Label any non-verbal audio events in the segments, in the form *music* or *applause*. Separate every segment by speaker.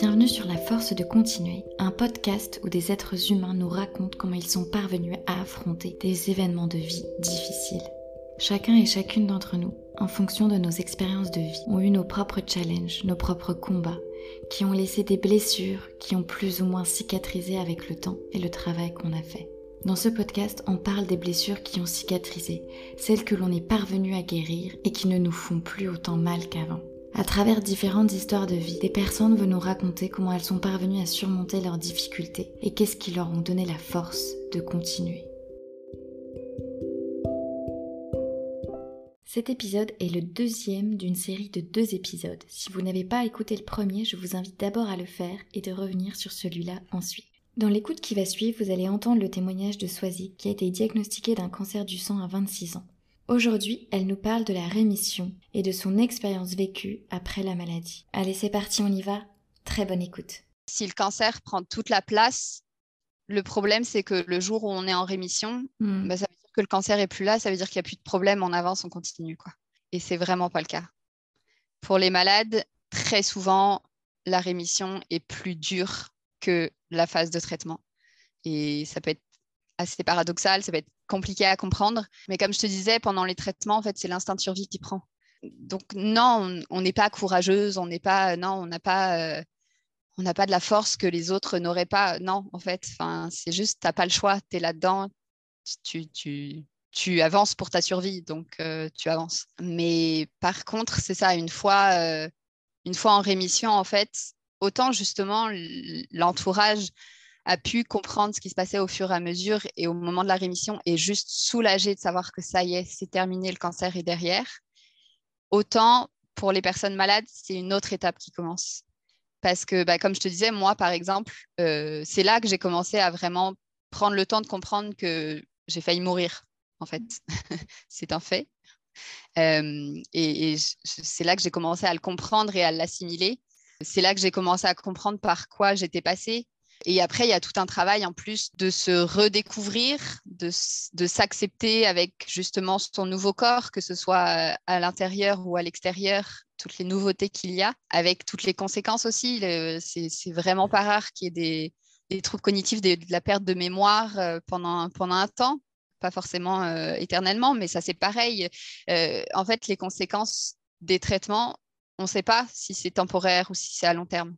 Speaker 1: Bienvenue sur La Force de Continuer, un podcast où des êtres humains nous racontent comment ils sont parvenus à affronter des événements de vie difficiles. Chacun et chacune d'entre nous, en fonction de nos expériences de vie, ont eu nos propres challenges, nos propres combats, qui ont laissé des blessures qui ont plus ou moins cicatrisé avec le temps et le travail qu'on a fait. Dans ce podcast, on parle des blessures qui ont cicatrisé, celles que l'on est parvenu à guérir et qui ne nous font plus autant mal qu'avant. À travers différentes histoires de vie, des personnes veulent nous raconter comment elles sont parvenues à surmonter leurs difficultés et qu'est-ce qui leur ont donné la force de continuer. Cet épisode est le deuxième d'une série de deux épisodes. Si vous n'avez pas écouté le premier, je vous invite d'abord à le faire et de revenir sur celui-là ensuite. Dans l'écoute qui va suivre, vous allez entendre le témoignage de Swazik qui a été diagnostiqué d'un cancer du sang à 26 ans. Aujourd'hui, elle nous parle de la rémission et de son expérience vécue après la maladie. Allez, c'est parti, on y va. Très bonne écoute.
Speaker 2: Si le cancer prend toute la place, le problème, c'est que le jour où on est en rémission, hmm. bah, ça veut dire que le cancer est plus là, ça veut dire qu'il n'y a plus de problème, on avance, on continue. Quoi. Et c'est vraiment pas le cas. Pour les malades, très souvent, la rémission est plus dure que la phase de traitement. Et ça peut être assez paradoxal, ça peut être compliqué à comprendre. Mais comme je te disais, pendant les traitements, en fait, c'est l'instinct de survie qui prend. Donc non, on n'est pas courageuse, on n'est pas, non, on n'a pas, euh, on n'a pas de la force que les autres n'auraient pas. Non, en fait, c'est juste, t'as pas le choix, tu es là-dedans, tu, tu, tu avances pour ta survie, donc euh, tu avances. Mais par contre, c'est ça, une fois, euh, une fois en rémission, en fait, autant justement l'entourage a pu comprendre ce qui se passait au fur et à mesure et au moment de la rémission est juste soulagé de savoir que ça y est, c'est terminé, le cancer est derrière. Autant pour les personnes malades, c'est une autre étape qui commence. Parce que, bah, comme je te disais, moi, par exemple, euh, c'est là que j'ai commencé à vraiment prendre le temps de comprendre que j'ai failli mourir, en fait. *laughs* c'est un fait. Euh, et c'est là que j'ai commencé à le comprendre et à l'assimiler. C'est là que j'ai commencé à comprendre par quoi j'étais passée, et après, il y a tout un travail en plus de se redécouvrir, de, s'accepter avec justement son nouveau corps, que ce soit à l'intérieur ou à l'extérieur, toutes les nouveautés qu'il y a, avec toutes les conséquences aussi. C'est vraiment pas rare qu'il y ait des, troubles cognitifs, de la perte de mémoire euh, pendant, un temps, pas forcément euh, éternellement, mais ça c'est pareil. Euh, en fait, les conséquences des traitements, on ne sait pas si c'est temporaire ou si c'est à long terme.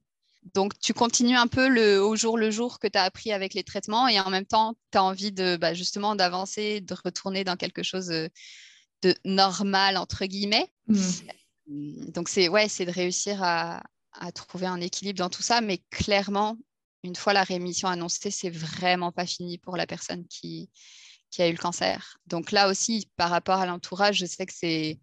Speaker 2: Donc, tu continues un peu le, au jour le jour que tu as appris avec les traitements et en même temps, tu as envie de bah, justement d'avancer, de retourner dans quelque chose euh, de normal, entre guillemets. Mmh. Donc, c'est ouais, de réussir à, trouver un équilibre dans tout ça, mais clairement, une fois la rémission annoncée, c'est vraiment pas fini pour la personne qui, qui a eu le cancer. Donc là aussi, par rapport à l'entourage, je sais que c'est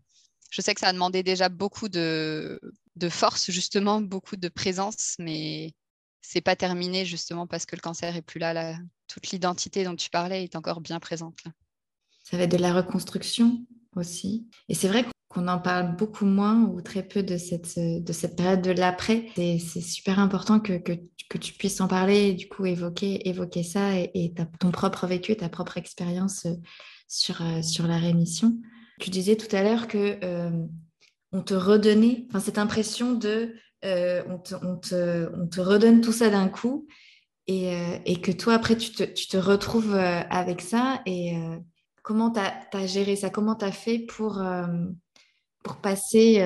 Speaker 2: je sais que ça a demandé déjà beaucoup de, de force, justement, beaucoup de présence, mais c'est pas terminé justement parce que le cancer est plus là. Toute l'identité dont tu parlais est encore bien présente.
Speaker 1: Ça va être de la reconstruction aussi. Et c'est vrai qu'on en parle beaucoup moins ou très peu de cette, de cette période de l'après. C'est super important que, que, que, tu puisses en parler et du coup évoquer, évoquer ça et, ton propre vécu, ta propre expérience euh, sur, euh, sur la rémission. Tu disais tout à l'heure que euh, on te redonnait, enfin, cette impression de euh, on, te, on, te, on, te, redonne tout ça d'un coup et, euh, et, que toi, après, tu te, tu te retrouves euh, avec ça. Et comment tu as, géré ça? Comment tu as fait pour, pour passer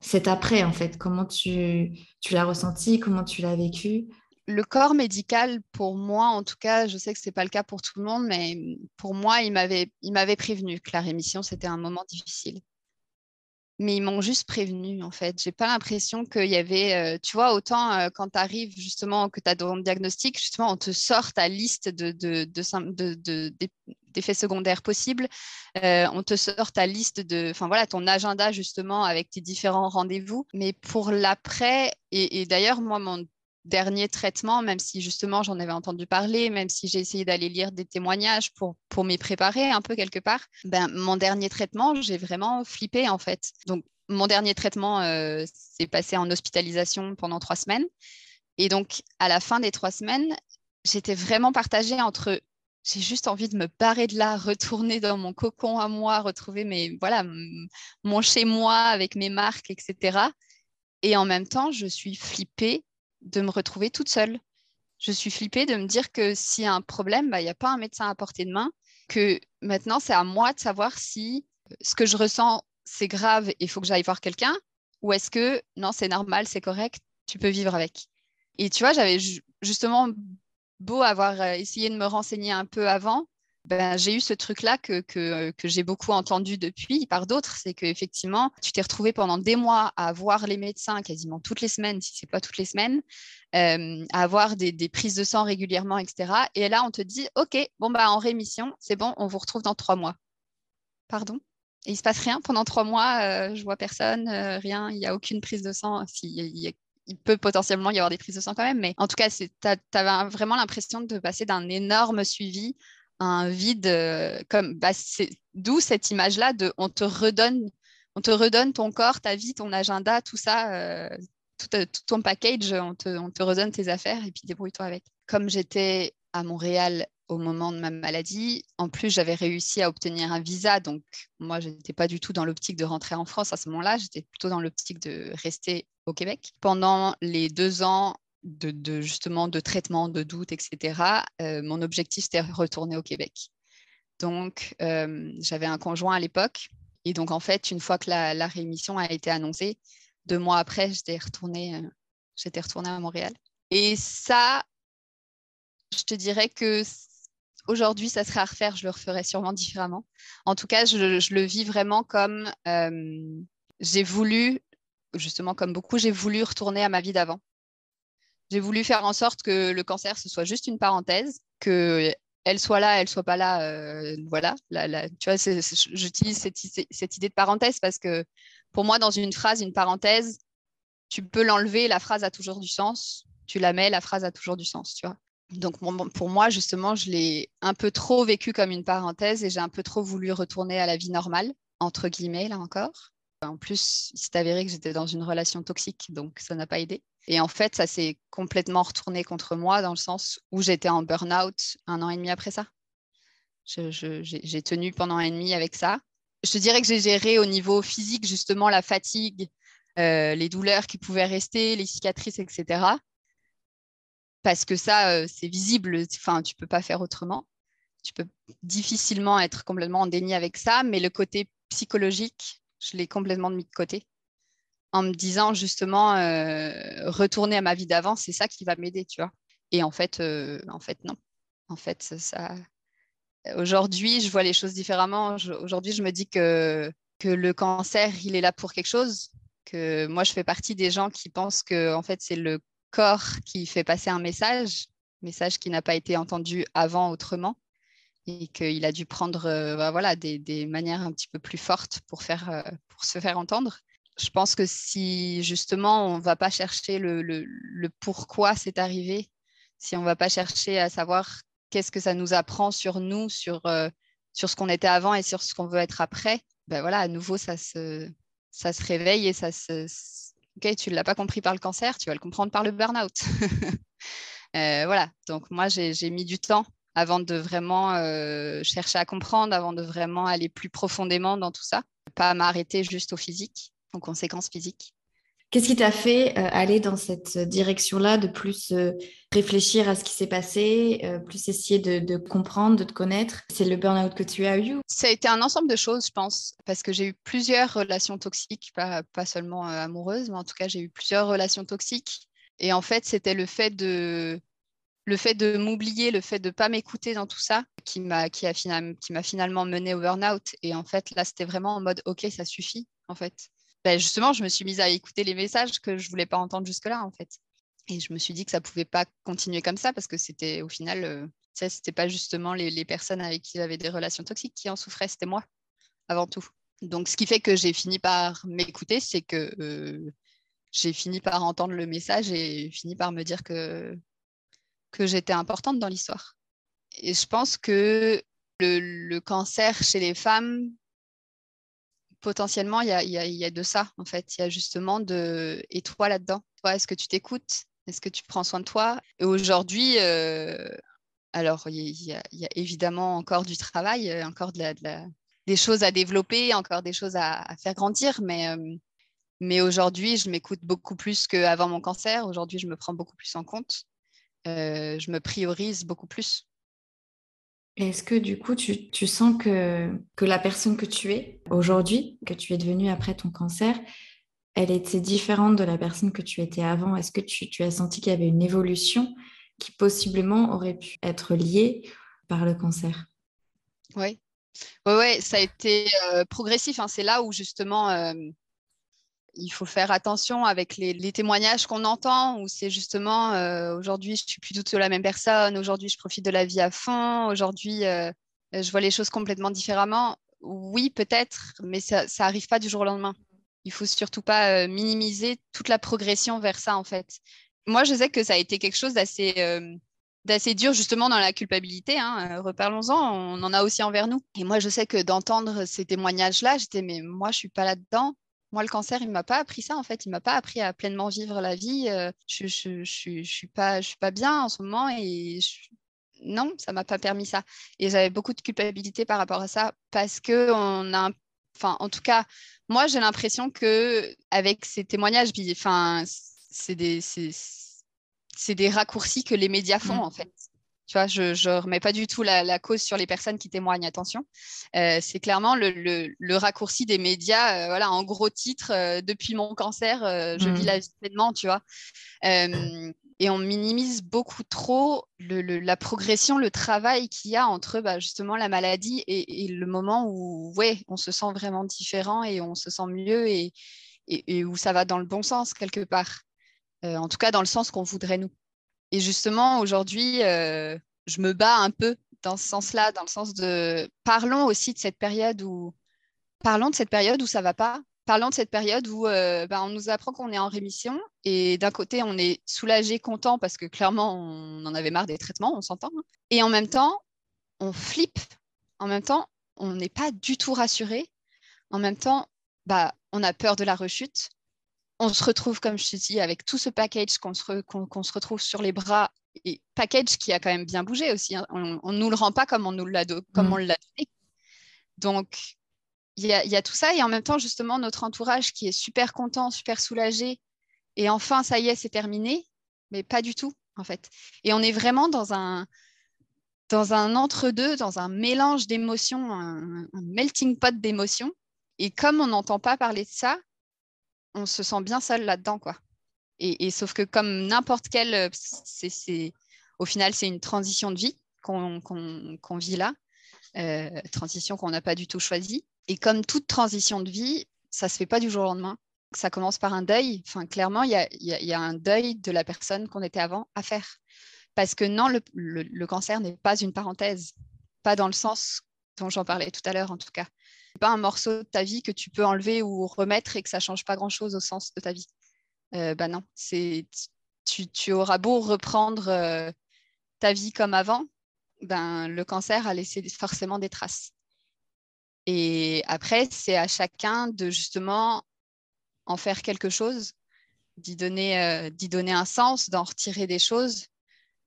Speaker 1: cet après, en fait? Comment tu, tu l'as ressenti? Comment tu l'as vécu?
Speaker 2: Le corps médical, pour moi, en tout cas, je sais que ce n'est pas le cas pour tout le monde, mais pour moi, il m'avait prévenu que la rémission, c'était un moment difficile mais ils m'ont juste prévenu en fait. J'ai pas l'impression qu'il y avait, euh, tu vois, autant euh, quand tu arrives justement que tu as ton diagnostic, justement, on te sort ta liste de, de, de, d'effets secondaires possibles, euh, on te sort ta liste de, enfin voilà, ton agenda justement avec tes différents rendez-vous. Mais pour l'après, et, et d'ailleurs, moi, mon dernier traitement, même si justement j'en avais entendu parler, même si j'ai essayé d'aller lire des témoignages pour, pour m'y préparer un peu quelque part, ben, mon dernier traitement, j'ai vraiment flippé en fait. Donc, mon dernier traitement euh, s'est passé en hospitalisation pendant trois semaines. Et donc, à la fin des trois semaines, j'étais vraiment partagée entre j'ai juste envie de me barrer de là, retourner dans mon cocon à moi, retrouver mes, voilà, mon chez moi avec mes marques, etc. Et en même temps, je suis flippée de me retrouver toute seule. Je suis flippée de me dire que s'il y a un problème, bah, il n'y a pas un médecin à portée de main, que maintenant c'est à moi de savoir si ce que je ressens, c'est grave et il faut que j'aille voir quelqu'un, ou est-ce que non, c'est normal, c'est correct, tu peux vivre avec. Et tu vois, j'avais justement beau avoir euh, essayé de me renseigner un peu avant, ben, j'ai eu ce truc-là que, que, que j'ai beaucoup entendu depuis par d'autres, c'est qu'effectivement, tu t'es retrouvé pendant des mois à voir les médecins quasiment toutes les semaines, si ce n'est pas toutes les semaines, euh, à avoir des, prises de sang régulièrement, etc. Et là, on te dit, OK, bon, bah, en rémission, c'est bon, on vous retrouve dans trois mois. Pardon? Et il se passe rien pendant trois mois, euh, je vois personne, euh, rien, il n'y a aucune prise de sang. Il, peut potentiellement y avoir des prises de sang quand même, mais en tout cas, tu avais vraiment l'impression de passer d'un énorme suivi un vide euh, comme bah, d'où cette image là de on te redonne on te redonne ton corps ta vie ton agenda tout ça euh, euh, tout, ton package on te, on te redonne tes affaires et puis débrouille-toi avec comme j'étais à Montréal au moment de ma maladie. En plus, j'avais réussi à obtenir un visa, donc moi, je n'étais pas du tout dans l'optique de rentrer en France à ce moment-là, j'étais plutôt dans l'optique de rester au Québec. Pendant les deux ans de, justement de traitement, de doute, etc., euh, mon objectif, c'était retourner au Québec. Donc, euh, j'avais un conjoint à l'époque. Et donc, en fait, une fois que la, rémission a été annoncée, deux mois après, j'étais retournée, euh, j'étais retournée à Montréal. Et ça, je te dirais que aujourd'hui, ça serait à refaire. Je le referais sûrement différemment. En tout cas, je le vis vraiment comme j'ai voulu, justement, comme beaucoup, j'ai voulu retourner à ma vie d'avant. J'ai voulu faire en sorte que le cancer, ce soit juste une parenthèse, que elle soit là, elle soit pas là, euh, voilà. tu vois, j'utilise cette, idée de parenthèse parce que pour moi, dans une phrase, une parenthèse, tu peux l'enlever, la phrase a toujours du sens. Tu la mets, la phrase a toujours du sens, tu vois. Donc pour moi, justement, je l'ai un peu trop vécu comme une parenthèse et j'ai un peu trop voulu retourner à la vie normale, entre guillemets, là encore. En plus, il s'est avéré que j'étais dans une relation toxique, donc ça n'a pas aidé. Et en fait, ça s'est complètement retourné contre moi dans le sens où j'étais en burn-out un an et demi après ça. j'ai tenu pendant un an et demi avec ça. Je te dirais que j'ai géré au niveau physique justement la fatigue, euh, les douleurs qui pouvaient rester, les cicatrices, etc. Parce que ça, euh, c'est visible, enfin, tu peux pas faire autrement. Tu peux difficilement être complètement en déni avec ça, mais le côté psychologique, je l'ai complètement mis de côté en me disant justement euh, retourner à ma vie d'avant, c'est ça qui va m'aider, tu vois. Et en fait, euh, en fait non. En fait, ça. Aujourd'hui, je vois les choses différemment. Aujourd'hui, je me dis que que le cancer, il est là pour quelque chose. Que moi, je fais partie des gens qui pensent que en fait, c'est le corps qui fait passer un message, message qui n'a pas été entendu avant autrement, et qu'il a dû prendre euh, bah, voilà des, des, manières un petit peu plus fortes pour faire pour se faire entendre je pense que si justement on ne va pas chercher le, pourquoi c'est arrivé, si on ne va pas chercher à savoir qu'est-ce que ça nous apprend sur nous, sur, euh, sur ce qu'on était avant et sur ce qu'on veut être après, ben voilà, à nouveau, ça se, ça se réveille et ça se... Ok, tu ne l'as pas compris par le cancer, tu vas le comprendre par le burn-out. *laughs* Euh, voilà, donc moi, j'ai mis du temps avant de vraiment euh, chercher à comprendre, avant de vraiment aller plus profondément dans tout ça, pas m'arrêter juste au physique en conséquences physiques.
Speaker 1: Qu'est-ce qui t'a fait euh, aller dans cette direction-là, de plus euh, réfléchir à ce qui s'est passé, euh, plus essayer de, comprendre, de te connaître? C'est le burn-out que tu as eu
Speaker 2: Ça a été un ensemble de choses, je pense, parce que j'ai eu plusieurs relations toxiques, pas, pas seulement amoureuses, mais en tout cas, j'ai eu plusieurs relations toxiques. Et en fait, c'était le fait de le fait de m'oublier, le fait de ne pas m'écouter dans tout ça, qui m'a qui a qui m'a finalement mené au burn-out. Et en fait, là, c'était vraiment en mode, OK, ça suffit, en fait. Ben, justement, je me suis mise à écouter les messages que je voulais pas entendre jusque-là, en fait. Et je me suis dit que ça pouvait pas continuer comme ça parce que c'était au final, euh, ça, c'était pas justement les, personnes avec qui j'avais des relations toxiques qui en souffraient, c'était moi avant tout. Donc, ce qui fait que j'ai fini par m'écouter, c'est que euh, j'ai fini par entendre le message et fini par me dire que, que j'étais importante dans l'histoire. Et je pense que le, cancer chez les femmes, potentiellement, il y a, de ça, en fait. Il y a justement de. Et toi là-dedans Toi, est-ce que tu t'écoutes? Est-ce que tu prends soin de toi? Et aujourd'hui, euh, alors, il y, a, évidemment encore du travail, euh, encore des choses à développer, encore des choses à, faire grandir, mais, euh, Mais aujourd'hui, je m'écoute beaucoup plus qu'avant mon cancer. Aujourd'hui, je me prends beaucoup plus en compte. Je me priorise beaucoup plus.
Speaker 1: Est-ce que du coup, tu, sens que, la personne que tu es aujourd'hui, que tu es devenue après ton cancer, elle était différente de la personne que tu étais avant? Est-ce que tu, tu, as senti qu'il y avait une évolution qui possiblement aurait pu être liée par le cancer?
Speaker 2: Oui, ouais, ouais, ça a été euh, progressif. Hein. C'est là où justement euh, il faut faire attention avec les, témoignages qu'on entend, où c'est justement euh, aujourd'hui je suis plus du tout la même personne, aujourd'hui je profite de la vie à fond, aujourd'hui je vois les choses complètement différemment. Oui, peut-être, mais ça n'arrive pas du jour au lendemain. Il faut surtout pas minimiser toute la progression vers ça en fait. Moi, je sais que ça a été quelque chose d'assez d'assez dur justement dans la culpabilité. Hein, euh, reparlons-en, on en a aussi envers nous. Et moi, je sais que d'entendre ces témoignages-là, j'étais, mais moi, je suis pas là-dedans. Moi, le cancer, il m'a pas appris ça en fait. Il m'a pas appris à pleinement vivre la vie. Euh, je, je, je, je, suis pas, je suis pas bien en ce moment et non, ça m'a pas permis ça. Et j'avais beaucoup de culpabilité par rapport à ça parce que on a, enfin, en tout cas, moi, j'ai l'impression que avec ces témoignages, enfin, c'est des, c'est des raccourcis que les médias font, mm. en fait. Tu vois, je ne remets pas du tout la, cause sur les personnes qui témoignent, attention. Euh, c'est clairement le, raccourci des médias, euh, voilà, en gros titre, euh, depuis mon cancer, je vis mm. la vie pleinement, tu vois. et on minimise beaucoup trop la progression, le travail qu'il y a entre bah, justement la maladie et, le moment où, ouais, on se sent vraiment différent et on se sent mieux et, et où ça va dans le bon sens quelque part. En tout cas dans le sens qu'on voudrait nous. Et justement, aujourd'hui, euh, je me bats un peu dans ce sens-là, dans le sens de parlons aussi de cette période où parlons de cette période où ça va pas. Parlons de cette période où euh, ben, on nous apprend qu'on est en rémission et d'un côté on est soulagé, content parce que clairement on en avait marre des traitements, on s'entend. Hein. Et en même temps, on flippe. En même temps, on n'est pas du tout rassuré. En même temps, bah, on a peur de la rechute on se retrouve, comme je te dis, avec tout ce package qu'on se, se, retrouve sur les bras, et package qui a quand même bien bougé aussi. Hein. On ne nous le rend pas comme on nous l'a mm. donné. Donc, il y, a tout ça, et en même temps, justement, notre entourage qui est super content, super soulagé, et enfin, ça y est, c'est terminé, mais pas du tout, en fait. Et on est vraiment dans un, dans un entre-deux, dans un mélange d'émotions, un melting pot d'émotions. Et comme on n'entend pas parler de ça, on se sent bien seul là-dedans, quoi. Et, sauf que comme n'importe quel, euh, c'est, au final, c'est une transition de vie qu'on, vit là, euh, transition qu'on n'a pas du tout choisie. Et comme toute transition de vie, ça se fait pas du jour au lendemain. Ça commence par un deuil. Enfin, clairement, il y a, un deuil de la personne qu'on était avant à faire. Parce que non, le cancer n'est pas une parenthèse, pas dans le sens dont j'en parlais tout à l'heure en tout cas pas un morceau de ta vie que tu peux enlever ou remettre et que ça change pas grand-chose au sens de ta vie. Euh, bah non, c'est tu, auras beau reprendre euh, ta vie comme avant, ben, le cancer a laissé forcément des traces. Et après, c'est à chacun de justement en faire quelque chose, d'y donner, euh, donner un sens, d'en retirer des choses,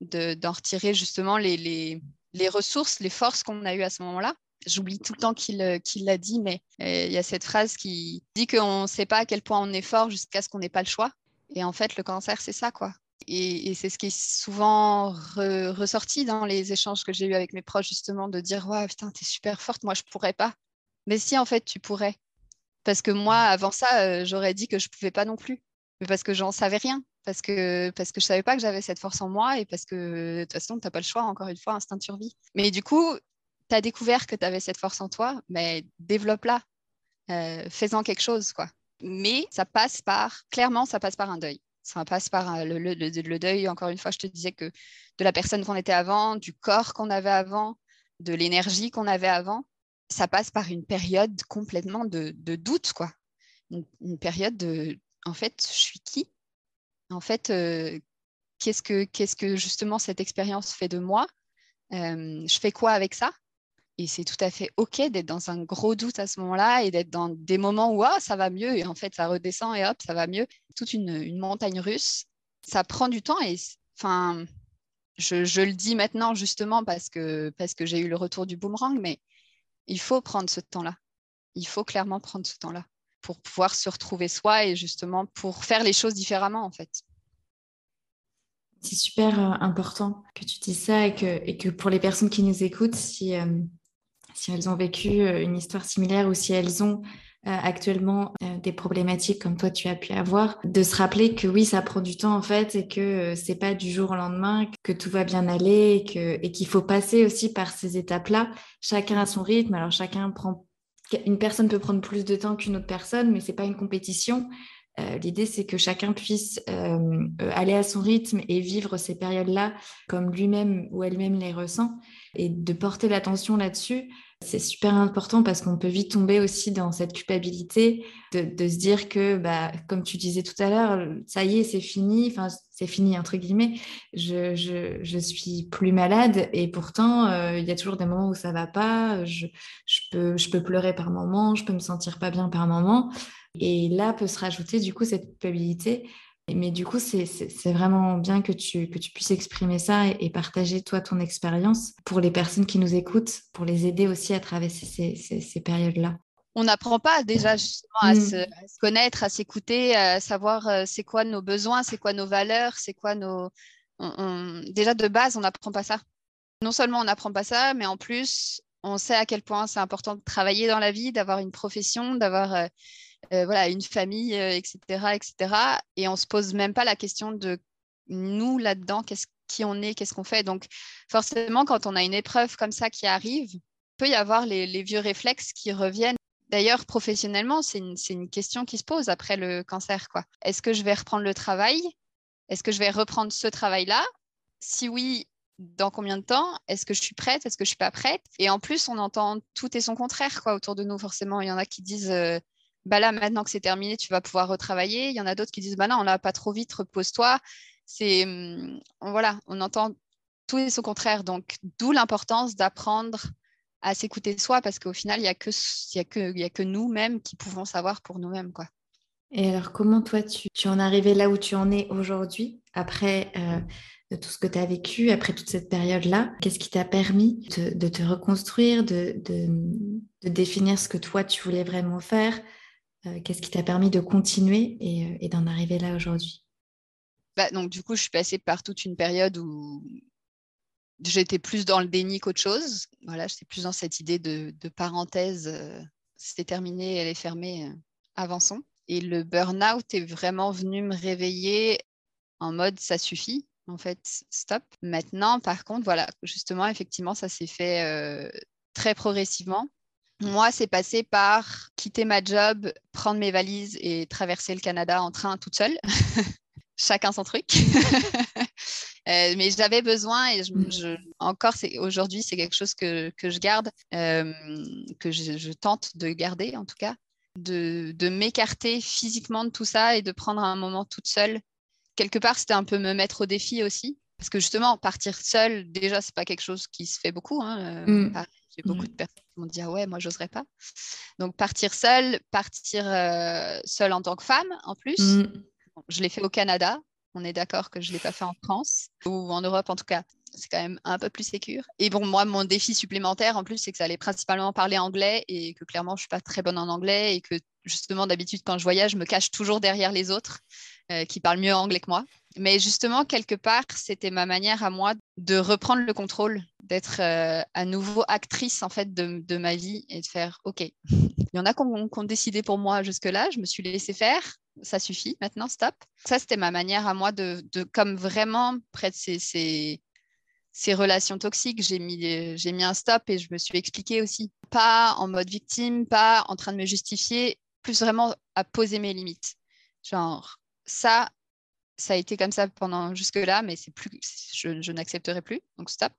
Speaker 2: d'en retirer justement les, les, les ressources, les forces qu'on a eues à ce moment-là J'oublie tout le temps euh, qu'il l'a dit, mais euh, il y a cette phrase qui dit qu'on ne sait pas à quel point on est fort jusqu'à ce qu'on n'ait pas le choix. Et en fait, le cancer, c'est ça, quoi. Et, c'est ce qui est souvent ressorti dans les échanges que j'ai eus avec mes proches, justement, de dire Ouais, putain, t'es super forte, moi, je pourrais pas. Mais si, en fait, tu pourrais. Parce que moi, avant ça, euh, j'aurais dit que je pouvais pas non plus. Mais parce que j'en savais rien. Parce que, parce que je savais pas que j'avais cette force en moi et parce que de toute façon, tu n'as pas le choix, encore une fois, instinct de survie. Mais du coup, découvert que tu avais cette force en toi, mais développe-la, euh, fais-en quelque chose. quoi. Mais ça passe par, clairement, ça passe par un deuil. Ça passe par euh, le, deuil, encore une fois, je te disais que de la personne qu'on était avant, du corps qu'on avait avant, de l'énergie qu'on avait avant, ça passe par une période complètement de, doute, quoi. Une, période de, en fait, je suis qui? En fait, euh, qu'est-ce que, qu'est-ce que justement cette expérience fait de moi? Je fais quoi avec ça? Et c'est tout à fait OK d'être dans un gros doute à ce moment-là et d'être dans des moments où ah, ça va mieux et en fait ça redescend et hop, ça va mieux. Toute une, montagne russe. Ça prend du temps et enfin, je, le dis maintenant justement parce que, parce que j'ai eu le retour du boomerang, mais il faut prendre ce temps-là. Il faut clairement prendre ce temps-là. pour pouvoir se retrouver soi et justement pour faire les choses différemment en fait.
Speaker 1: C'est super euh, important que tu dises ça et que, et que pour les personnes qui nous écoutent, si, euh, si elles ont vécu euh, une histoire similaire ou si elles ont actuellement des problématiques comme toi tu as pu avoir, de se rappeler que oui, ça prend du temps en fait et que c'est pas du jour au lendemain que tout va bien aller et qu'il faut passer aussi par ces étapes-là. Chacun a son rythme. Alors chacun prend une personne peut prendre plus de temps qu'une autre personne, mais c'est pas une compétition. Euh, l'idée, c'est que chacun puisse euh, aller à son rythme et vivre ces périodes-là comme lui-même ou elle-même les ressent et de porter l'attention là-dessus. C'est super important parce qu'on peut vite tomber aussi dans cette culpabilité de, se dire que, bah, comme tu disais tout à l'heure, ça y est, c'est fini, enfin, c'est fini, entre guillemets, je, je, suis plus malade et pourtant, euh, il y a toujours des moments où ça va pas, je, je, peux, je peux pleurer par moment, je peux me sentir pas bien par moment. Et là peut se rajouter du coup cette culpabilité. Mais du coup, c'est vraiment bien que tu, que tu puisses exprimer ça et, partager toi ton expérience pour les personnes qui nous écoutent, pour les aider aussi à traverser ces, ces, périodes-là.
Speaker 2: On n'apprend pas déjà justement à, mm. se, connaître, à s'écouter, à savoir euh, c'est quoi nos besoins, c'est quoi nos valeurs, c'est quoi nos... Déjà de base, on n'apprend pas ça. Non seulement on n'apprend pas ça, mais en plus, on sait à quel point c'est important de travailler dans la vie, d'avoir une profession, d'avoir... Euh, voilà, une famille, etc., euh, etc. Et on se pose même pas la question de nous là-dedans, qu'est-ce qui on est, qu'est-ce qu'on fait. Donc forcément, quand on a une épreuve comme ça qui arrive, peut y avoir les, vieux réflexes qui reviennent. D'ailleurs, professionnellement, c'est une, question qui se pose après le cancer. Est-ce que je vais reprendre le travail? Est-ce que je vais reprendre ce travail-là? Si oui, dans combien de temps? Est-ce que je suis prête? Est-ce que je suis pas prête? Et en plus, on entend tout et son contraire quoi, autour de nous, forcément. Il y en a qui disent euh, bah là, maintenant que c'est terminé, tu vas pouvoir retravailler. Il y en a d'autres qui disent, bah non, on n'a pas trop vite, repose-toi. C'est, hum, voilà, on entend tout et son contraire. Donc, d'où l'importance d'apprendre à s'écouter soi, parce qu'au final, il n'y a, que, que, que nous-mêmes qui pouvons savoir pour nous-mêmes. quoi.
Speaker 1: Et alors, comment toi, tu, tu en es arrivé là où tu en es aujourd'hui, après euh, tout ce que tu as vécu, après toute cette période-là? Qu'est-ce qui t'a permis de, te reconstruire, de, de, définir ce que toi, tu voulais vraiment faire? Qu'est-ce qui t'a permis de continuer et, euh, d'en arriver là aujourd'hui?
Speaker 2: Bah, Donc, du coup, je suis passée par toute une période où j'étais plus dans le déni qu'autre chose. Voilà, j'étais plus dans cette idée de, parenthèse. Euh, c'était terminé, elle est fermée, avançons. Et le burn-out est vraiment venu me réveiller en mode ça suffit, en fait, stop. Maintenant, par contre, voilà, justement, effectivement, ça s'est fait très progressivement. Moi, c'est passé par quitter ma job, prendre mes valises et traverser le Canada en train toute seule. *laughs* Chacun son truc. *laughs* Euh, mais j'avais besoin et je, encore aujourd'hui c'est quelque chose que, je garde, euh, que je, tente de garder en tout cas, de, de m'écarter physiquement de tout ça et de prendre un moment toute seule. Quelque part c'était un peu me mettre au défi aussi parce que justement partir seule déjà c'est pas quelque chose qui se fait beaucoup. Hein, euh, mm. J'ai beaucoup de personnes qui m'ont dit ah ouais, moi j'oserais pas. Donc partir seule, partir euh, seule en tant que femme en plus. Mm. je l'ai fait au Canada. On est d'accord que je ne l'ai pas fait en France ou en Europe en tout cas. C'est quand même un peu plus sécure. Et bon, moi, mon défi supplémentaire en plus, c'est que ça allait principalement parler anglais et que clairement, je ne suis pas très bonne en anglais et que justement, d'habitude, quand je voyage, je me cache toujours derrière les autres euh, qui parlent mieux anglais que moi. Mais justement, quelque part, c'était ma manière à moi de reprendre le contrôle, d'être euh, à nouveau actrice en fait de, ma vie et de faire OK. *laughs* Il y en a qui ont, décidé pour moi jusque-là, je me suis laissé faire, ça suffit, maintenant stop. Ça, c'était ma manière à moi de, comme vraiment près de ces, ces, relations toxiques, j'ai mis, j'ai mis un stop et je me suis expliquée aussi. Pas en mode victime, pas en train de me justifier, plus vraiment à poser mes limites. Genre, ça, ça a été comme ça pendant jusque-là, mais c'est plus, je, n'accepterai plus. Donc stop.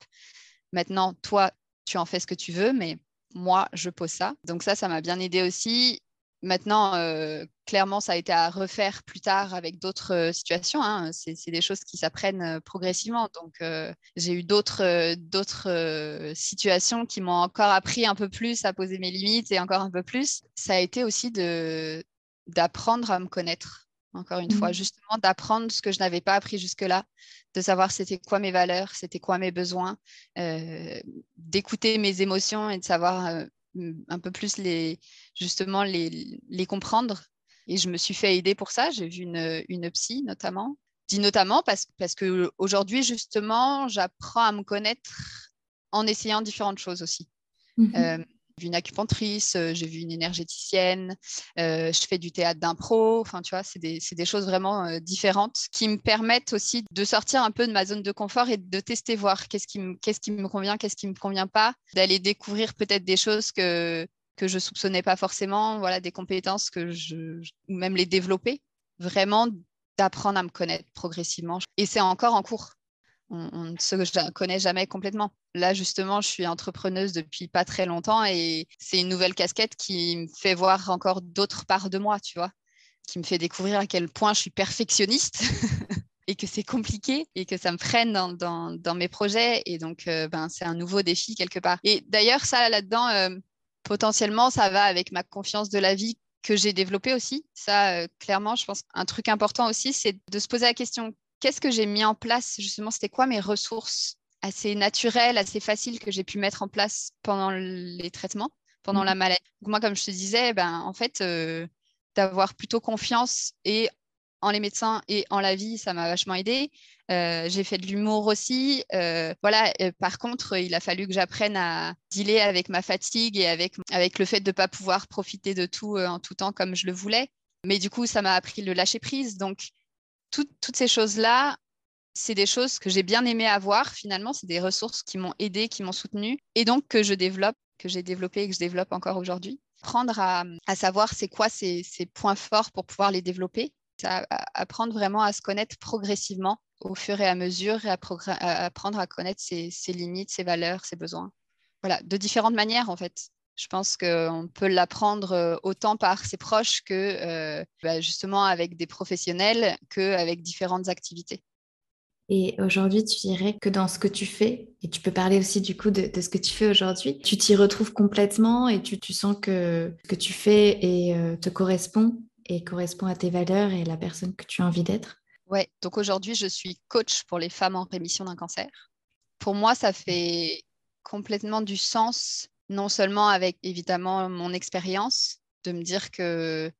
Speaker 2: Maintenant, toi, tu en fais ce que tu veux, mais moi, je pose ça. Donc ça, ça m'a bien aidé aussi. Maintenant, euh, clairement, ça a été à refaire plus tard avec d'autres euh, situations. Hein. C'est, des choses qui s'apprennent euh, progressivement. Donc, j'ai eu d'autres, d'autres situations qui m'ont encore appris un peu plus à poser mes limites et encore un peu plus. Ça a été aussi de, d'apprendre à me connaître encore une fois, mmh. justement d'apprendre ce que je n'avais pas appris jusque-là, de savoir c'était quoi mes valeurs, c'était quoi mes besoins, euh, d'écouter mes émotions et de savoir euh, un peu plus les, justement les, les comprendre. Et je me suis fait aider pour ça. J'ai vu une, une psy notamment. Dis notamment parce, parce qu'aujourd'hui, justement, j'apprends à me connaître en essayant différentes choses aussi. Mmh vu une acupunctrice, euh, j'ai vu une énergéticienne, euh, je fais du théâtre d'impro. Enfin, tu vois, c'est des, choses vraiment euh, différentes qui me permettent aussi de sortir un peu de ma zone de confort et de tester, voir qu'est-ce qui, me, qu'est-ce qui me convient, qu'est-ce qui me convient pas, d'aller découvrir peut-être des choses que que je soupçonnais pas forcément, voilà, des compétences que je, ou même les développer, vraiment d'apprendre à me connaître progressivement. Et c'est encore en cours on, ne se connaît jamais complètement. Là, justement, je suis entrepreneuse depuis pas très longtemps et c'est une nouvelle casquette qui me fait voir encore d'autres parts de moi, tu vois, qui me fait découvrir à quel point je suis perfectionniste. *laughs* et que c'est compliqué et que ça me freine dans, mes projets. Et donc, euh, ben, c'est un nouveau défi quelque part. Et d'ailleurs, ça, là-dedans, euh, potentiellement, ça va avec ma confiance de la vie que j'ai développée aussi. Ça, euh, clairement, je pense un truc important aussi, c'est de se poser la question qu'est-ce que j'ai mis en place Justement, c'était quoi mes ressources assez naturelles, assez faciles que j'ai pu mettre en place pendant les traitements, pendant mmh. la maladie? Moi, comme je te disais, ben, en fait, euh, d'avoir plutôt confiance et en les médecins et en la vie, ça m'a vachement aidé. Euh, j'ai fait de l'humour aussi. Euh, voilà. par contre, il a fallu que j'apprenne à dealer avec ma fatigue et avec, avec le fait de ne pas pouvoir profiter de tout en tout temps comme je le voulais. Mais du coup, ça m'a appris le lâcher prise. Donc, toutes ces choses-là, c'est des choses que j'ai bien aimé avoir finalement. C'est des ressources qui m'ont aidé, qui m'ont soutenu et donc que je développe, que j'ai développé et que je développe encore aujourd'hui. Apprendre à, savoir c'est quoi ces, points forts pour pouvoir les développer. apprendre vraiment à se connaître progressivement au fur et à mesure et à, apprendre à connaître ses, ses limites, ses valeurs, ses besoins. Voilà, de différentes manières en fait. Je pense qu'on peut l'apprendre autant par ses proches que euh, bah, justement avec des professionnels qu'avec différentes activités.
Speaker 1: Et aujourd'hui, tu dirais que dans ce que tu fais, et tu peux parler aussi du coup de, ce que tu fais aujourd'hui, tu t'y retrouves complètement et tu, sens que ce que tu fais et, euh, te correspond et correspond à tes valeurs et la personne que tu as envie d'être?
Speaker 2: Ouais, donc aujourd'hui, je suis coach pour les femmes en rémission d'un cancer. Pour moi, ça fait complètement du sens non seulement avec évidemment mon expérience, de me dire que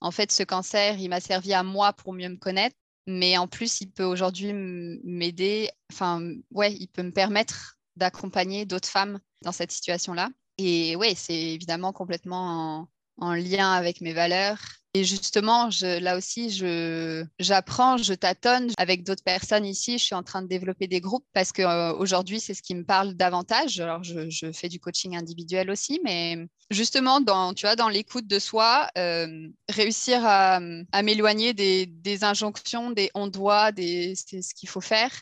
Speaker 2: en fait ce cancer, il m'a servi à moi pour mieux me connaître, mais en plus il peut aujourd'hui m'aider, enfin ouais, il peut me permettre d'accompagner d'autres femmes dans cette situation-là. Et ouais, c'est évidemment complètement en, lien avec mes valeurs et justement, là aussi, j'apprends, je, tâtonne avec d'autres personnes ici. Je suis en train de développer des groupes parce qu'aujourd'hui, c'est ce qui me parle davantage. Alors, je, fais du coaching individuel aussi, mais justement, dans, tu vois, dans l'écoute de soi, euh, réussir à, m'éloigner des, des, injonctions, des on doit, des c'est ce qu'il faut faire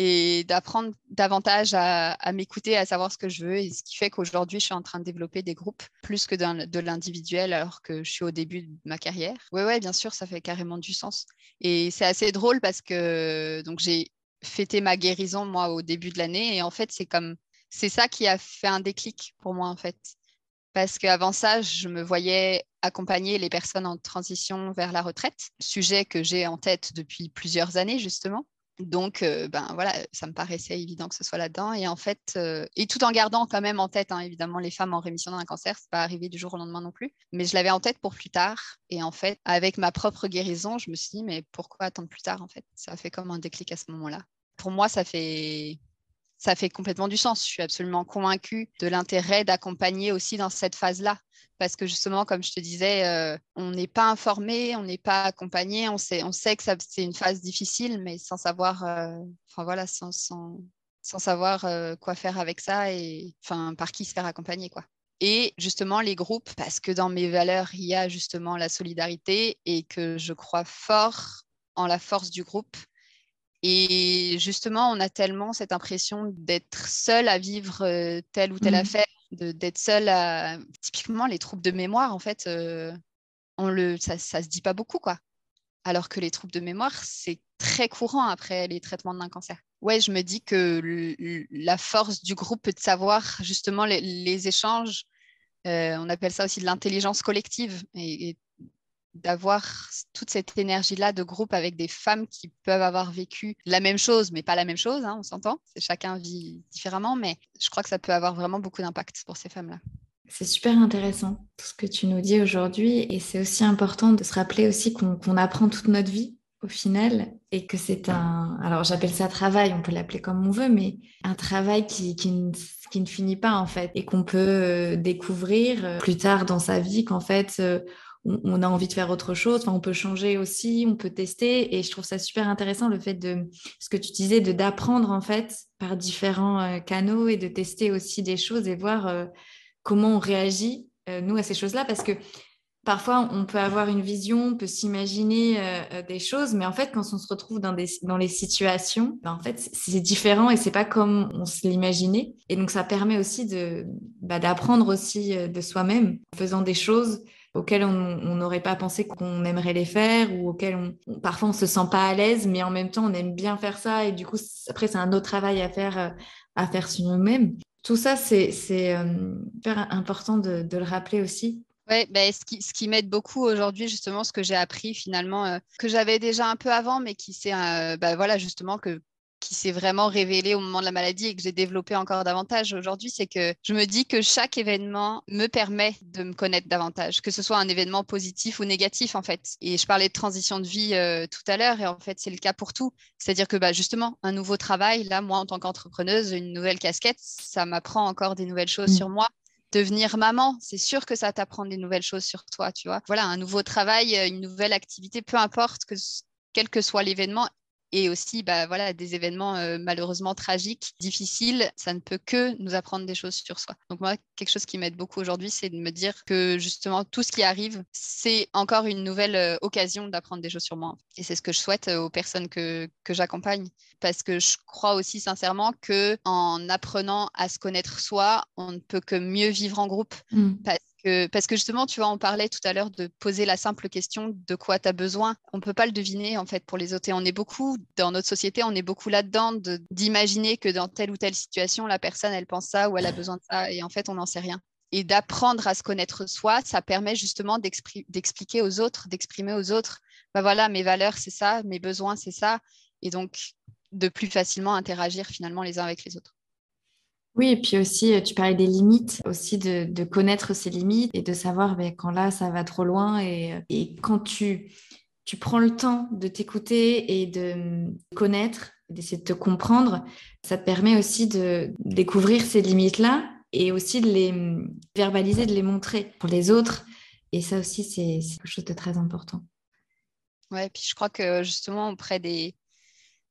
Speaker 2: et d'apprendre davantage à, m'écouter, à savoir ce que je veux. Et ce qui fait qu'aujourd'hui, je suis en train de développer des groupes plus que de l'individuel alors que je suis au début de ma carrière. Oui, bien sûr, ça fait carrément du sens. Et c'est assez drôle parce que donc j'ai fêté ma guérison, moi, au début de l'année. Et en fait, c'est comme c'est ça qui a fait un déclic pour moi, en fait. Parce qu'avant ça, je me voyais accompagner les personnes en transition vers la retraite, sujet que j'ai en tête depuis plusieurs années, justement. Donc, euh, ben voilà, ça me paraissait évident que ce soit là-dedans. Et en fait, euh, et tout en gardant quand même en tête, hein, évidemment, les femmes en rémission d'un cancer, c'est pas arrivé du jour au lendemain non plus. Mais je l'avais en tête pour plus tard. Et en fait, avec ma propre guérison, je me suis dit, mais pourquoi attendre plus tard En fait, ça a fait comme un déclic à ce moment-là. Pour moi, ça fait ça fait complètement du sens. Je suis absolument convaincue de l'intérêt d'accompagner aussi dans cette phase-là. Parce que justement, comme je te disais, euh, on n'est pas informé, on n'est pas accompagné, on sait, que c'est une phase difficile, mais sans savoir, euh, enfin voilà, sans, sans, sans savoir euh, quoi faire avec ça et enfin par qui se faire accompagner quoi. Et justement les groupes, parce que dans mes valeurs, il y a justement la solidarité et que je crois fort en la force du groupe et justement, on a tellement cette impression d'être seul à vivre euh, telle ou telle mmh. affaire, d'être seul à. Typiquement, les troubles de mémoire, en fait, euh, on le, ça ne se dit pas beaucoup, quoi. Alors que les troubles de mémoire, c'est très courant après les traitements d'un cancer. Ouais, je me dis que la force du groupe de savoir justement les, échanges, euh, on appelle ça aussi de l'intelligence collective. Et, et d'avoir toute cette énergie-là de groupe avec des femmes qui peuvent avoir vécu la même chose, mais pas la même chose, hein, on s'entend. Chacun vit différemment, mais je crois que ça peut avoir vraiment beaucoup d'impact pour ces femmes-là.
Speaker 1: C'est super intéressant tout ce que tu nous dis aujourd'hui et c'est aussi important de se rappeler aussi qu'on apprend toute notre vie au final et que c'est un, alors j'appelle ça travail, on peut l'appeler comme on veut, mais un travail qui, qui, ne, qui ne finit pas en fait et qu'on peut euh, découvrir euh, plus tard dans sa vie qu'en fait euh, on, a envie de faire autre chose, enfin, on peut changer aussi, on peut tester et je trouve ça super intéressant le fait de ce que tu disais de d'apprendre en fait par différents canaux et de tester aussi des choses et voir comment on réagit nous à ces choses-là parce que parfois on peut avoir une vision, on peut s'imaginer euh, euh, des choses, mais en fait, quand on se retrouve dans, des, dans les situations, ben, en fait, c'est différent et c'est pas comme on se l'imaginait. Et donc, ça permet aussi de, bah, d'apprendre aussi euh, de soi-même en faisant des choses auxquelles on n'aurait pas pensé qu'on aimerait les faire ou auxquelles on, parfois on se sent pas à l'aise, mais en même temps on aime bien faire ça et du coup après c'est un autre travail à faire à faire sur nous-mêmes. Tout ça c'est c'est super important de, le rappeler aussi
Speaker 2: oui, ben, ce qui, ce qui m'aide beaucoup aujourd'hui, justement, ce que j'ai appris finalement, euh, que j'avais déjà un peu avant, mais qui s'est euh, ben, voilà, justement que qui s'est vraiment révélé au moment de la maladie et que j'ai développé encore davantage aujourd'hui, c'est que je me dis que chaque événement me permet de me connaître davantage, que ce soit un événement positif ou négatif en fait. Et je parlais de transition de vie euh, tout à l'heure et en fait c'est le cas pour tout. C'est-à-dire que bah, justement, un nouveau travail, là, moi en tant qu'entrepreneuse, une nouvelle casquette, ça m'apprend encore des nouvelles choses mmh. sur moi devenir maman, c'est sûr que ça t'apprend des nouvelles choses sur toi, tu vois. Voilà, un nouveau travail, euh, une nouvelle activité, peu importe que quel que soit l'événement, et aussi bah, voilà, des événements euh, malheureusement tragiques, difficiles, ça ne peut que nous apprendre des choses sur soi. Donc moi, quelque chose qui m'aide beaucoup aujourd'hui, c'est de me dire que justement, tout ce qui arrive, c'est encore une nouvelle euh, occasion d'apprendre des choses sur moi. Et c'est ce que je souhaite aux personnes que, que j'accompagne. Parce que je crois aussi sincèrement que en apprenant à se connaître soi, on ne peut que mieux vivre en groupe. Mmh parce que justement, tu vois, on parlait tout à l'heure de poser la simple question de quoi tu as besoin. On ne peut pas le deviner en fait pour les autres. Et on est beaucoup, dans notre société, on est beaucoup là-dedans d'imaginer que dans telle ou telle situation, la personne, elle pense ça ou elle a besoin de ça. Et en fait, on n'en sait rien. Et d'apprendre à se connaître soi, ça permet justement d'expliquer aux autres, d'exprimer aux autres, bah voilà, mes valeurs, c'est ça, mes besoins, c'est ça. Et donc, de plus facilement interagir finalement les uns avec les autres.
Speaker 1: Oui, et puis aussi, euh, tu parlais des limites, aussi de, connaître ses limites et de savoir ben, quand là, ça va trop loin. Et, euh, et quand tu, tu prends le temps de t'écouter et de connaître, d'essayer de te comprendre, ça te permet aussi de découvrir ces limites-là et aussi de les verbaliser, de les montrer pour les autres. Et ça aussi, c'est quelque chose de très important.
Speaker 2: Ouais, puis je crois que justement auprès des,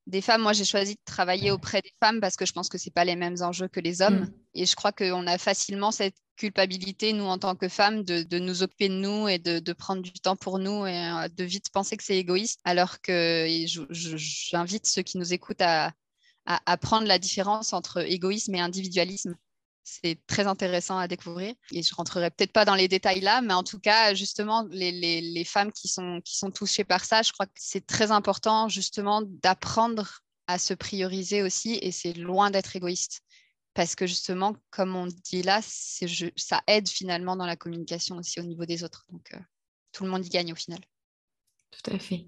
Speaker 2: des femmes. Moi, j'ai choisi de travailler auprès des femmes parce que je pense que ce pas les mêmes enjeux que les hommes. Mm. Et je crois qu'on a facilement cette culpabilité, nous, en tant que femmes, de, nous occuper de nous et de, prendre du temps pour nous et euh, de vite penser que c'est égoïste. Alors que j'invite ceux qui nous écoutent à, à, prendre la différence entre égoïsme et individualisme. C'est très intéressant à découvrir. Et je rentrerai peut-être pas dans les détails là, mais en tout cas, justement, les, femmes qui sont, qui sont touchées par ça, je crois que c'est très important justement d'apprendre à se prioriser aussi. Et c'est loin d'être égoïste. Parce que justement, comme on dit là, ça aide finalement dans la communication aussi au niveau des autres. Donc, euh, tout le monde y gagne au final.
Speaker 1: Tout à fait.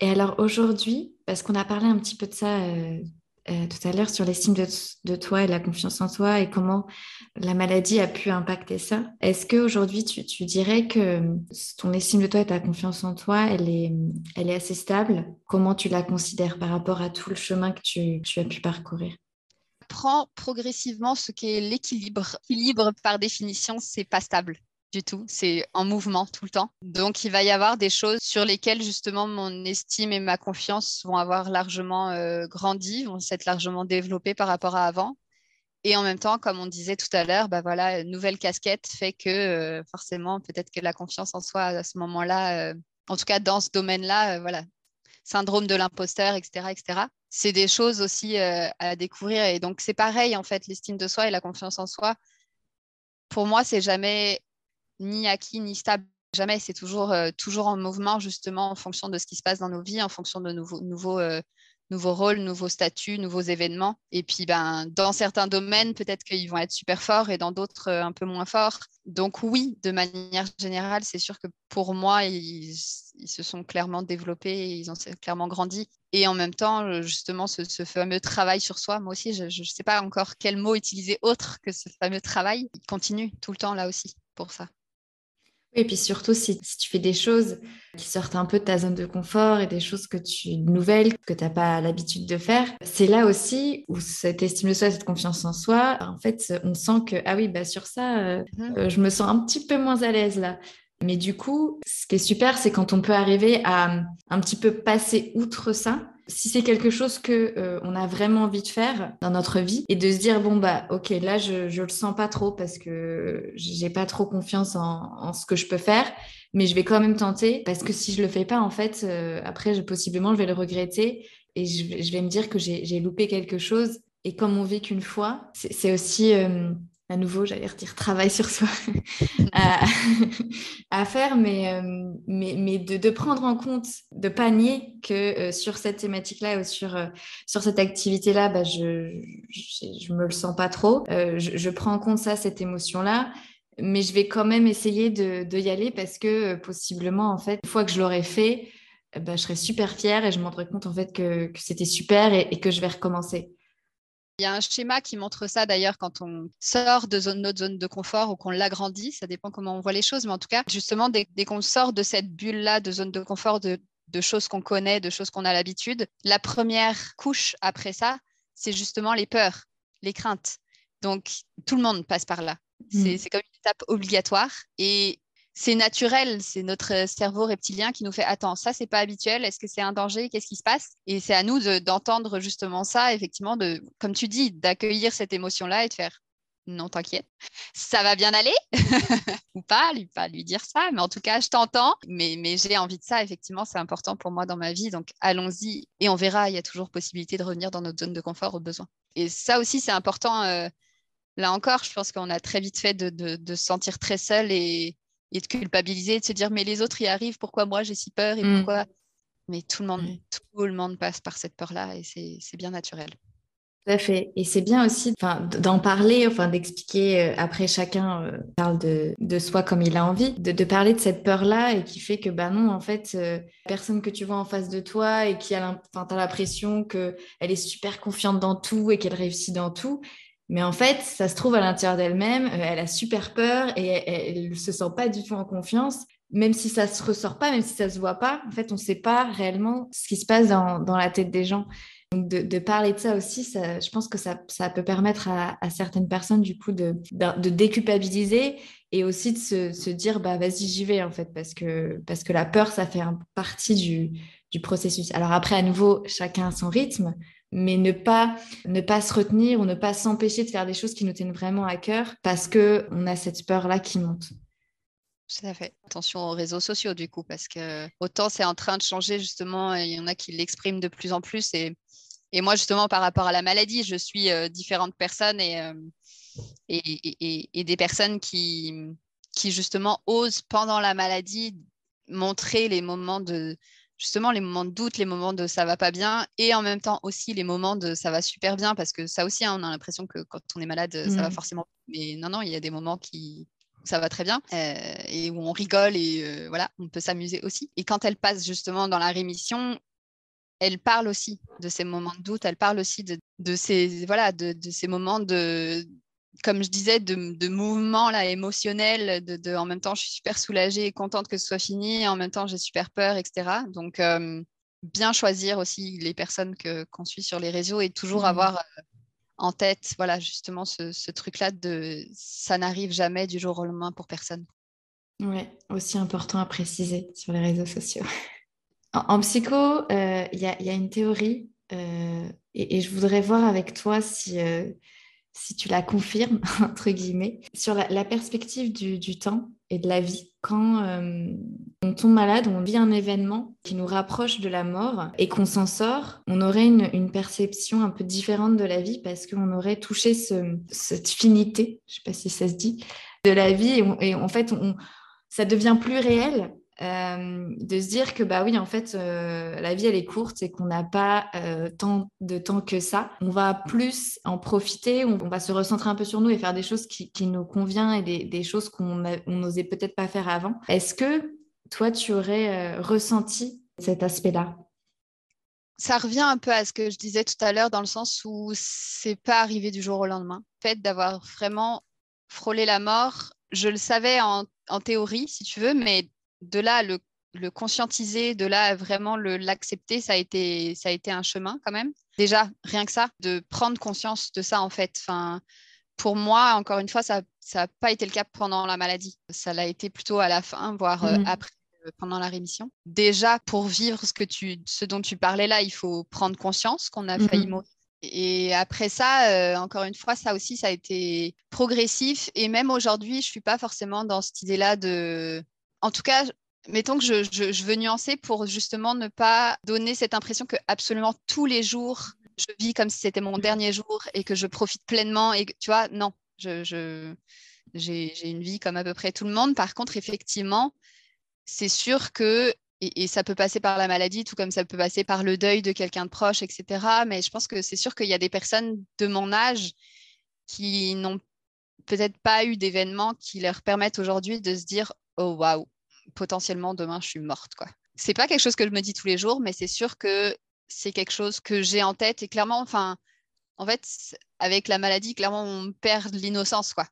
Speaker 1: Et alors aujourd'hui, parce qu'on a parlé un petit peu de ça euh, euh, tout à l'heure sur l'estime de, toi et la confiance en toi et comment la maladie a pu impacter ça. Est-ce qu'aujourd'hui, tu, tu dirais que ton estime de toi et ta confiance en toi, elle est, elle est assez stable? Comment tu la considères par rapport à tout le chemin que tu, tu as pu parcourir?
Speaker 2: Prends progressivement ce qu'est l'équilibre. L'équilibre, par définition, c'est pas stable du tout, c'est en mouvement tout le temps. Donc il va y avoir des choses sur lesquelles justement mon estime et ma confiance vont avoir largement euh, grandi, vont s'être largement développées par rapport à avant. Et en même temps, comme on disait tout à l'heure, bah voilà, nouvelle casquette fait que euh, forcément, peut-être que la confiance en soi à ce moment-là, euh, en tout cas dans ce domaine-là, voilà, syndrome de l'imposteur, etc., etc. C'est des choses aussi à découvrir. Et donc c'est pareil en fait, l'estime de soi et la confiance en soi. Pour moi, c'est jamais ni acquis ni stable. Jamais, c'est toujours, euh, toujours en mouvement justement en fonction de ce qui se passe dans nos vies, en fonction de nouveaux, nouveaux, euh, nouveaux rôles, nouveaux statuts, nouveaux événements. Et puis, ben, dans certains domaines, peut-être qu'ils vont être super forts et dans d'autres, euh, un peu moins forts. Donc oui, de manière générale, c'est sûr que pour moi, ils, se sont clairement développés, ils ont clairement grandi. Et en même temps, justement, ce, fameux travail sur soi, moi aussi, je ne sais pas encore quel mot utiliser autre que ce fameux travail. Il continue tout le temps là aussi pour ça.
Speaker 1: Et puis surtout, si, tu fais des choses qui sortent un peu de ta zone de confort et des choses que tu nouvelles que tu n'as pas l'habitude de faire, c'est là aussi où cette estime de soi, cette confiance en soi, en fait, on sent que ah oui, bah sur ça, euh, mmh. je me sens un petit peu moins à l'aise là. Mais du coup, ce qui est super, c'est quand on peut arriver à un petit peu passer outre ça si c'est quelque chose que euh, on a vraiment envie de faire dans notre vie et de se dire bon bah ok là je je le sens pas trop parce que j'ai pas trop confiance en, en, ce que je peux faire mais je vais quand même tenter parce que si je le fais pas en fait euh, après je, possiblement je vais le regretter et je, je vais me dire que j'ai loupé quelque chose et comme on vit qu'une fois c'est aussi euh, à nouveau, j'allais dire travail sur soi *laughs* à, faire, mais, euh, mais, mais de, prendre en compte, de pas nier que euh, sur cette thématique-là ou sur, euh, sur cette activité-là, bah, je, je, me le sens pas trop. Je, prends en compte ça, cette émotion-là, mais je vais quand même essayer de, de y aller parce que possiblement, en fait, une fois que je l'aurai fait, bah, je serai super fière et je me rendrai compte en fait que, que c'était super et que je vais recommencer.
Speaker 2: Il y a un schéma qui montre ça d'ailleurs quand on sort de notre zone de confort ou qu'on l'agrandit, ça dépend comment on voit les choses, mais en tout cas, justement, dès, qu'on sort de cette bulle-là de zone de confort, de, choses qu'on connaît, de choses qu'on a l'habitude, la première couche après ça, c'est justement les peurs, les craintes. Donc, tout le monde passe par là. C'est mmh. comme une étape obligatoire. Et c'est naturel, c'est notre cerveau reptilien qui nous fait attends, ça c'est pas habituel, est-ce que c'est un danger, qu'est-ce qui se passe? Et c'est à nous d'entendre justement ça, effectivement, de, comme tu dis, d'accueillir cette émotion-là et de faire non, t'inquiète, ça va bien aller? *laughs* Ou pas, lui pas lui dire ça, mais en tout cas, je t'entends, mais, mais j'ai envie de ça, effectivement, c'est important pour moi dans ma vie, donc allons-y et on verra, il y a toujours possibilité de revenir dans notre zone de confort au besoin. Et ça aussi, c'est important. Euh, là encore, je pense qu'on a très vite fait de, de se sentir très seul et, et de culpabiliser, de se dire mais les autres y arrivent, pourquoi moi j'ai si peur et mm. pourquoi Mais tout le monde, tout le monde passe par cette peur-là et c'est bien naturel.
Speaker 1: Tout à fait. Et c'est bien aussi d'en parler, enfin d'expliquer. Euh, après, chacun euh, parle de, de, soi comme il a envie, de, de parler de cette peur-là et qui fait que, bah non, en fait, euh, personne que tu vois en face de toi et qui a l'impression qu'elle est super confiante dans tout et qu'elle réussit dans tout. Mais en fait, ça se trouve à l'intérieur d'elle-même, euh, elle a super peur et elle ne se sent pas du tout en confiance. Même si ça se ressort pas, même si ça se voit pas, en fait, on ne sait pas réellement ce qui se passe dans, dans la tête des gens. Donc, de, parler de ça aussi, je pense que ça, ça peut permettre à, à, certaines personnes, du coup, de, de, déculpabiliser et aussi de se, se dire, bah, vas-y, j'y vais, en fait, parce que, parce que la peur, ça fait partie du, du processus. Alors après, à nouveau, chacun a son rythme mais ne pas, ne pas se retenir ou ne pas s'empêcher de faire des choses qui nous tiennent vraiment à cœur parce qu'on a cette peur-là qui monte.
Speaker 2: Tout à fait. Attention aux réseaux sociaux, du coup, parce que autant c'est en train de changer, justement, il y en a qui l'expriment de plus en plus. Et, et, moi, justement, par rapport à la maladie, je suis euh, différentes personnes euh, et, et, et, des personnes qui, qui, justement, osent, pendant la maladie, montrer les moments de, justement les moments de doute, les moments de ça va pas bien, et en même temps aussi les moments de ça va super bien, parce que ça aussi, hein, on a l'impression que quand on est malade, ça va mmh. forcément. Mais non, non, il y a des moments qui ça va très bien euh, et où on rigole et euh, voilà, on peut s'amuser aussi. Et quand elle passe justement dans la rémission, elle parle aussi de ces moments de doute, elle parle aussi de, de ces voilà de, de ces moments de comme je disais, de, de mouvements là, émotionnels, de, en même temps, je suis super soulagée et contente que ce soit fini, en même temps, j'ai super peur, etc. Donc, euh, bien choisir aussi les personnes qu'on suit sur les réseaux et toujours mmh. avoir euh, en tête, voilà, justement, ce, truc-là de ça n'arrive jamais du jour au lendemain pour personne.
Speaker 1: Oui, aussi important à préciser sur les réseaux sociaux. *laughs* En, psycho, euh, il y, a une théorie et, et, je voudrais voir avec toi si si tu la confirmes, *laughs* entre guillemets, sur la, perspective du, temps et de la vie. Quand euh, on tombe malade, on vit un événement qui nous rapproche de la mort et qu'on s'en sort, on aurait une, perception un peu différente de la vie parce qu'on aurait touché cette finité, je ne sais pas si ça se dit, de la vie et, en fait, ça devient plus réel euh, de se dire que bah oui, en fait, euh, la vie elle est courte et qu'on n'a pas euh, tant de temps que ça. On va plus en profiter, on, va se recentrer un peu sur nous et faire des choses qui, nous conviennent et des, choses qu'on n'osait peut-être pas faire avant. Est-ce que toi, tu aurais ressenti cet aspect-là?
Speaker 2: Ça revient un peu à ce que je disais tout à l'heure dans le sens où c'est pas arrivé du jour au lendemain. Le fait d'avoir vraiment frôlé la mort, je le savais en, théorie, si tu veux, mais de là, le, le conscientiser, de là, vraiment l'accepter, ça, a été, ça a été un chemin quand même. Déjà, rien que ça, de prendre conscience de ça, en fait. Enfin, pour moi, encore une fois, ça n'a pas été le cas pendant la maladie. Ça l'a été plutôt à la fin, voire euh, mmh. après euh, pendant la rémission. Déjà, pour vivre ce, que tu, ce dont tu parlais là, il faut prendre conscience qu'on a failli mmh. mourir. Et après ça, euh, encore une fois, ça aussi, ça a été progressif. Et même aujourd'hui, je ne suis pas forcément dans cette idée-là de en tout cas, mettons que je, veux nuancer pour justement ne pas donner cette impression que absolument tous les jours, je vis comme si c'était mon dernier jour et que je profite pleinement. Et tu vois, non, je, j'ai une vie comme à peu près tout le monde. Par contre, effectivement, c'est sûr que, et, ça peut passer par la maladie, tout comme ça peut passer par le deuil de quelqu'un de proche, etc. Mais je pense que c'est sûr qu'il y a des personnes de mon âge qui n'ont peut-être pas eu d'événements qui leur permettent aujourd'hui de se dire oh waouh, potentiellement demain je suis morte quoi. C'est pas quelque chose que je me dis tous les jours, mais c'est sûr que c'est quelque chose que j'ai en tête et clairement, enfin, en fait, avec la maladie, clairement, on perd l'innocence quoi.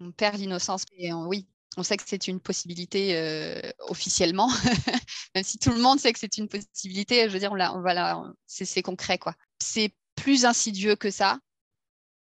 Speaker 2: On perd l'innocence et oui, on sait que c'est une possibilité euh, officiellement, *laughs* même si tout le monde sait que c'est une possibilité. Je veux dire, on, on va c'est concret quoi. C'est plus insidieux que ça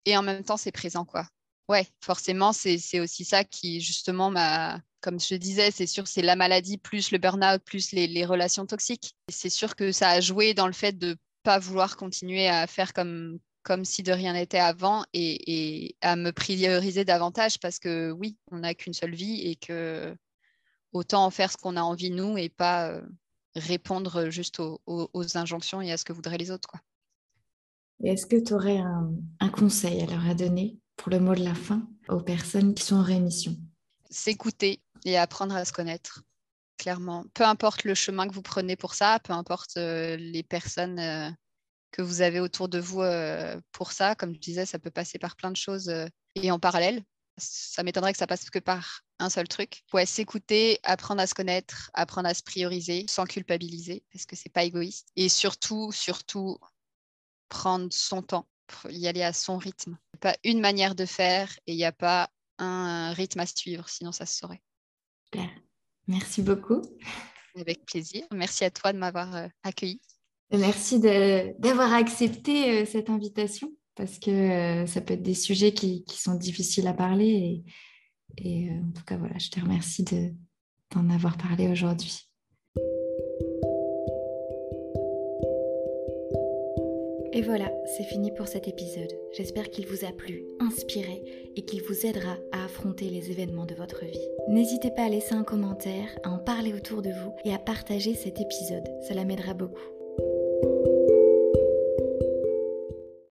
Speaker 2: et en même temps c'est présent quoi ouais, forcément, c'est aussi ça qui, justement, m'a. Comme je disais, c'est sûr, c'est la maladie plus le burn-out plus les, relations toxiques. C'est sûr que ça a joué dans le fait de pas vouloir continuer à faire comme, si de rien n'était avant et, à me prioriser davantage parce que oui, on n'a qu'une seule vie et que autant en faire ce qu'on a envie nous et pas euh, répondre juste aux, injonctions et à ce que voudraient les autres.
Speaker 1: Est-ce que tu aurais un, conseil à leur donner? Pour le mot de la fin aux personnes qui sont en rémission
Speaker 2: S'écouter et apprendre à se connaître, clairement. Peu importe le chemin que vous prenez pour ça, peu importe euh, les personnes euh, que vous avez autour de vous euh, pour ça. Comme je disais, ça peut passer par plein de choses et en parallèle. Ça m'étonnerait que ça passe que par un seul truc. Ouais, s'écouter, apprendre à se connaître, apprendre à se prioriser sans culpabiliser parce que c'est pas égoïste. Et surtout, surtout, prendre son temps y aller à son rythme. Pas une manière de faire et il n'y a pas un rythme à suivre, sinon ça se saurait.
Speaker 1: Merci beaucoup.
Speaker 2: Avec plaisir. Merci à toi de m'avoir euh, accueilli.
Speaker 1: Merci d'avoir accepté euh, cette invitation parce que euh, ça peut être des sujets qui, sont difficiles à parler. Et, et en tout cas, voilà, je te remercie d'en avoir parlé aujourd'hui. Et voilà, c'est fini pour cet épisode. J'espère qu'il vous a plu, inspiré et qu'il vous aidera à affronter les événements de votre vie. N'hésitez pas à laisser un commentaire, à en parler autour de vous et à partager cet épisode. Cela m'aidera beaucoup.